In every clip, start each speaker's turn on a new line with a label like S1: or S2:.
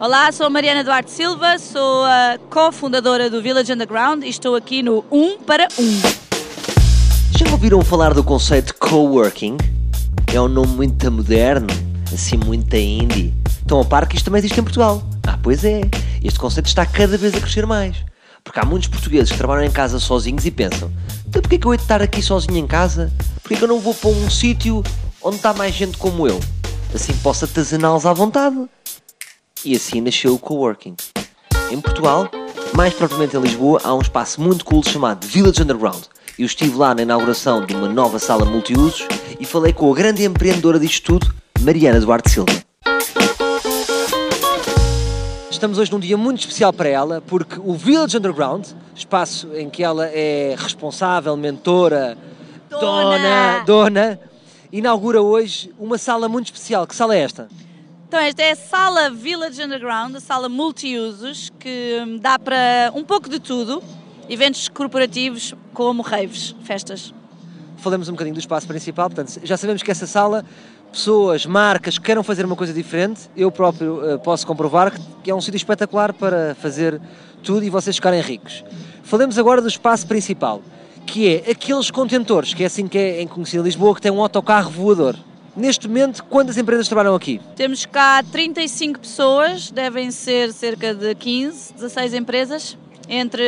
S1: Olá, sou a Mariana Duarte Silva, sou a cofundadora do Village Underground e estou aqui no 1 para 1.
S2: Já ouviram falar do conceito coworking? É um nome muito moderno, assim muito indie. Estão a par que isto também existe em Portugal? Ah, pois é. Este conceito está cada vez a crescer mais. Porque há muitos portugueses que trabalham em casa sozinhos e pensam então porquê que eu hei de estar aqui sozinho em casa? Porquê que eu não vou para um sítio onde está mais gente como eu? Assim posso atazaná-los à vontade. E assim nasceu o coworking. Em Portugal, mais propriamente em Lisboa, há um espaço muito cool chamado Village Underground. Eu estive lá na inauguração de uma nova sala multiusos e falei com a grande empreendedora disto tudo, Mariana Duarte Silva. Estamos hoje num dia muito especial para ela, porque o Village Underground, espaço em que ela é responsável, mentora,
S1: Dona!
S2: dona, dona inaugura hoje uma sala muito especial. Que sala é esta?
S1: Então, esta é a sala Village Underground, a sala multiusos, que hum, dá para um pouco de tudo, eventos corporativos como raves, festas.
S2: Falamos um bocadinho do espaço principal, portanto, já sabemos que essa sala, pessoas, marcas que queiram fazer uma coisa diferente, eu próprio eh, posso comprovar que- é um sítio espetacular para fazer tudo e vocês ficarem ricos. Falemos agora do espaço principal, que é aqueles contentores, que é assim que é em conhecida Lisboa, que tem um autocarro voador. Neste momento, quantas empresas trabalham aqui?
S1: Temos cá 35 pessoas, devem ser cerca de 15, 16 empresas, entre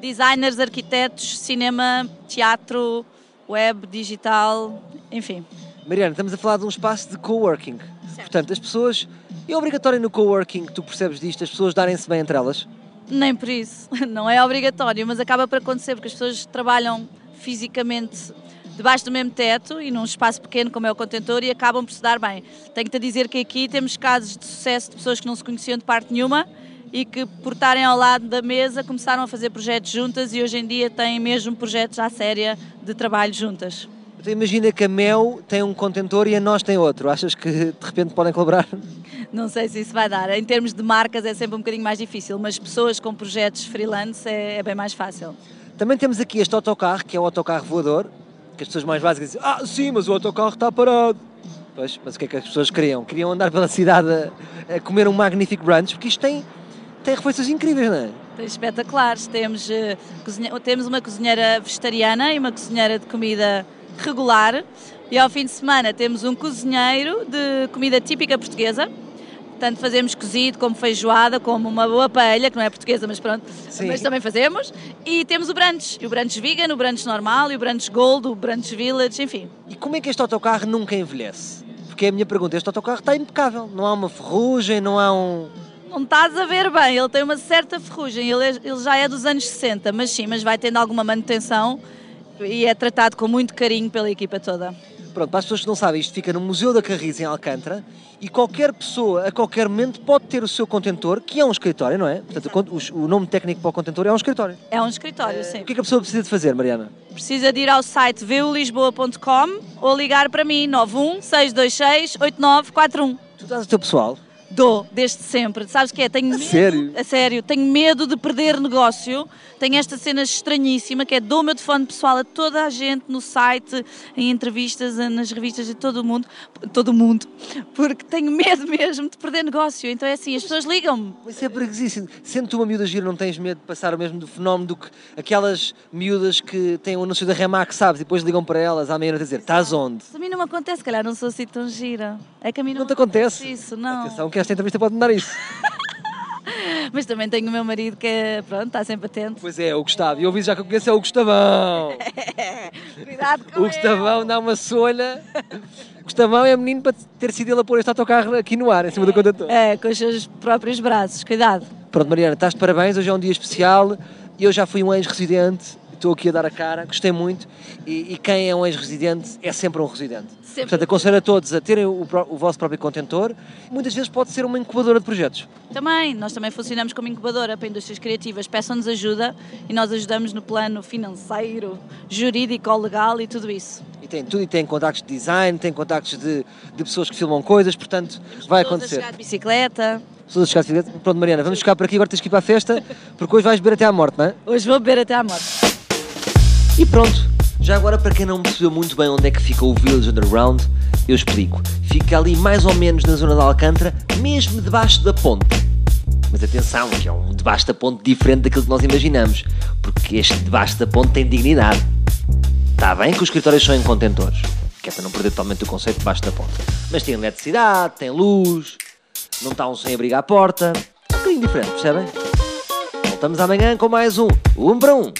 S1: designers, arquitetos, cinema, teatro, web, digital, enfim.
S2: Mariana, estamos a falar de um espaço de coworking. Portanto, as pessoas. É obrigatório no coworking, tu percebes disto, as pessoas darem-se bem entre elas?
S1: Nem por isso, não é obrigatório, mas acaba por acontecer porque as pessoas trabalham fisicamente debaixo do mesmo teto e num espaço pequeno como é o contentor e acabam por se dar bem. Tenho-te a dizer que aqui temos casos de sucesso de pessoas que não se conheciam de parte nenhuma e que por estarem ao lado da mesa começaram a fazer projetos juntas e hoje em dia têm mesmo projetos à séria de trabalho juntas.
S2: Então imagina que a Mel tem um contentor e a nós tem outro. Achas que de repente podem colaborar?
S1: Não sei se isso vai dar. Em termos de marcas é sempre um bocadinho mais difícil, mas pessoas com projetos freelance é, é bem mais fácil.
S2: Também temos aqui este autocarro, que é o autocarro voador, que as pessoas mais básicas dizem, ah sim, mas o autocarro está parado. Pois, mas o que é que as pessoas queriam? Queriam andar pela cidade a, a comer um magnífico brunch, porque isto tem, tem refeições incríveis, não é?
S1: Tem espetaculares. Temos, eh, cozinhe- temos uma cozinheira vegetariana e uma cozinheira de comida regular. E ao fim de semana temos um cozinheiro de comida típica portuguesa. Tanto fazemos cozido como feijoada, como uma boa paella, que não é portuguesa, mas pronto,
S2: Sim.
S1: mas também fazemos. E temos o brunch, e o brunch vegan, o brunch normal, e o brunch gold, o brunch village, enfim.
S2: E como é que este autocarro nunca envelhece? Porque é a minha pergunta, este autocarro está impecável, não há uma ferrugem, não há um...
S1: Não estás a ver bem, ele tem uma certa ferrugem, ele, é- ele já é dos anos 60, mas sim, mas vai tendo alguma manutenção e é tratado com muito carinho pela equipa toda.
S2: Pronto, para as pessoas que não sabem, isto fica no Museu da Carris em Alcântara e qualquer pessoa, a qualquer momento, pode ter o seu contentor, que é um escritório, não é? Portanto, o o, nome técnico para o contentor é um escritório.
S1: É um escritório, sim.
S2: O que é que a pessoa precisa de fazer, Mariana?
S1: Precisa de ir ao site veulisboa.com ou ligar para mim 91 626 8941.
S2: Tu dás o teu pessoal,
S1: Dou, desde sempre. Sabes que é? Tenho medo,
S2: sério?
S1: A sério. Tenho medo de perder negócio. Tenho esta cena estranhíssima que é dou o meu telefone pessoal a toda a gente no site, em entrevistas, nas revistas de todo o mundo. Todo o mundo. Porque tenho medo mesmo de perder negócio. Então é assim, as pessoas ligam-me.
S2: Mas isso é perigoso. Sendo tu uma miúda gira, não tens medo de passar o mesmo do fenómeno do que aquelas miúdas que têm o anúncio da Remax, sabes? E depois ligam para elas à meia-noite a dizer, estás onde?
S1: A mim não me acontece, calhar não sou assim tão gira. É que a mim não,
S2: Não te
S1: me
S2: acontece?
S1: isso, não.
S2: Atenção que esta entrevista pode dar isso.
S1: Mas também tenho o meu marido que é, pronto, está sempre atento.
S2: pois é, o Gustavo. E eu ouvi já que eu conheço é o Gustavão.
S1: Cuidado com
S2: O Gustavão dá uma solha. Gustavão é menino para ter sido ele a pôr este autocarro aqui no ar, em cima do condutor.
S1: É, com os seus próprios braços, cuidado.
S2: Pronto, Mariana, estás de parabéns. Hoje é um dia especial. Eu já fui um ex-residente. Estou aqui a dar a cara. Gostei muito. E, e quem é um ex-residente é sempre um residente.
S1: Sempre.
S2: Portanto, aconselho a todos a terem o, o vosso próprio contentor. Muitas vezes pode ser uma incubadora de projetos.
S1: Também, nós também funcionamos como incubadora para indústrias criativas. Peçam-nos ajuda e nós ajudamos no plano financeiro, jurídico, legal e tudo isso.
S2: E tem tudo. E tem contactos de design, tem contactos de, de pessoas que filmam coisas. Portanto, vai
S1: Pessoas a
S2: acontecer.
S1: chegar de bicicleta.
S2: Pessoas a chegar de bicicleta. Pronto, Mariana, vamos ficar por aqui. Agora tens que ir para a festa. Porque hoje vais beber até à morte, não é?
S1: Hoje vou beber até à morte.
S2: E pronto, Já agora, para quem não percebeu muito bem onde é que fica o Village Underground, eu explico. Fica ali mais ou menos na zona de Alcântara, mesmo debaixo da ponte. Mas atenção, que é um debaixo da ponte diferente daquilo que nós imaginamos, porque este debaixo da ponte tem dignidade. Está bem que os escritórios são em contentores, que é para não perder totalmente o conceito debaixo da ponte. Mas tem eletricidade, tem luz, não está um sem abrigo à porta. É um bocadinho diferente, percebem? Voltamos amanhã com mais um Um para Um.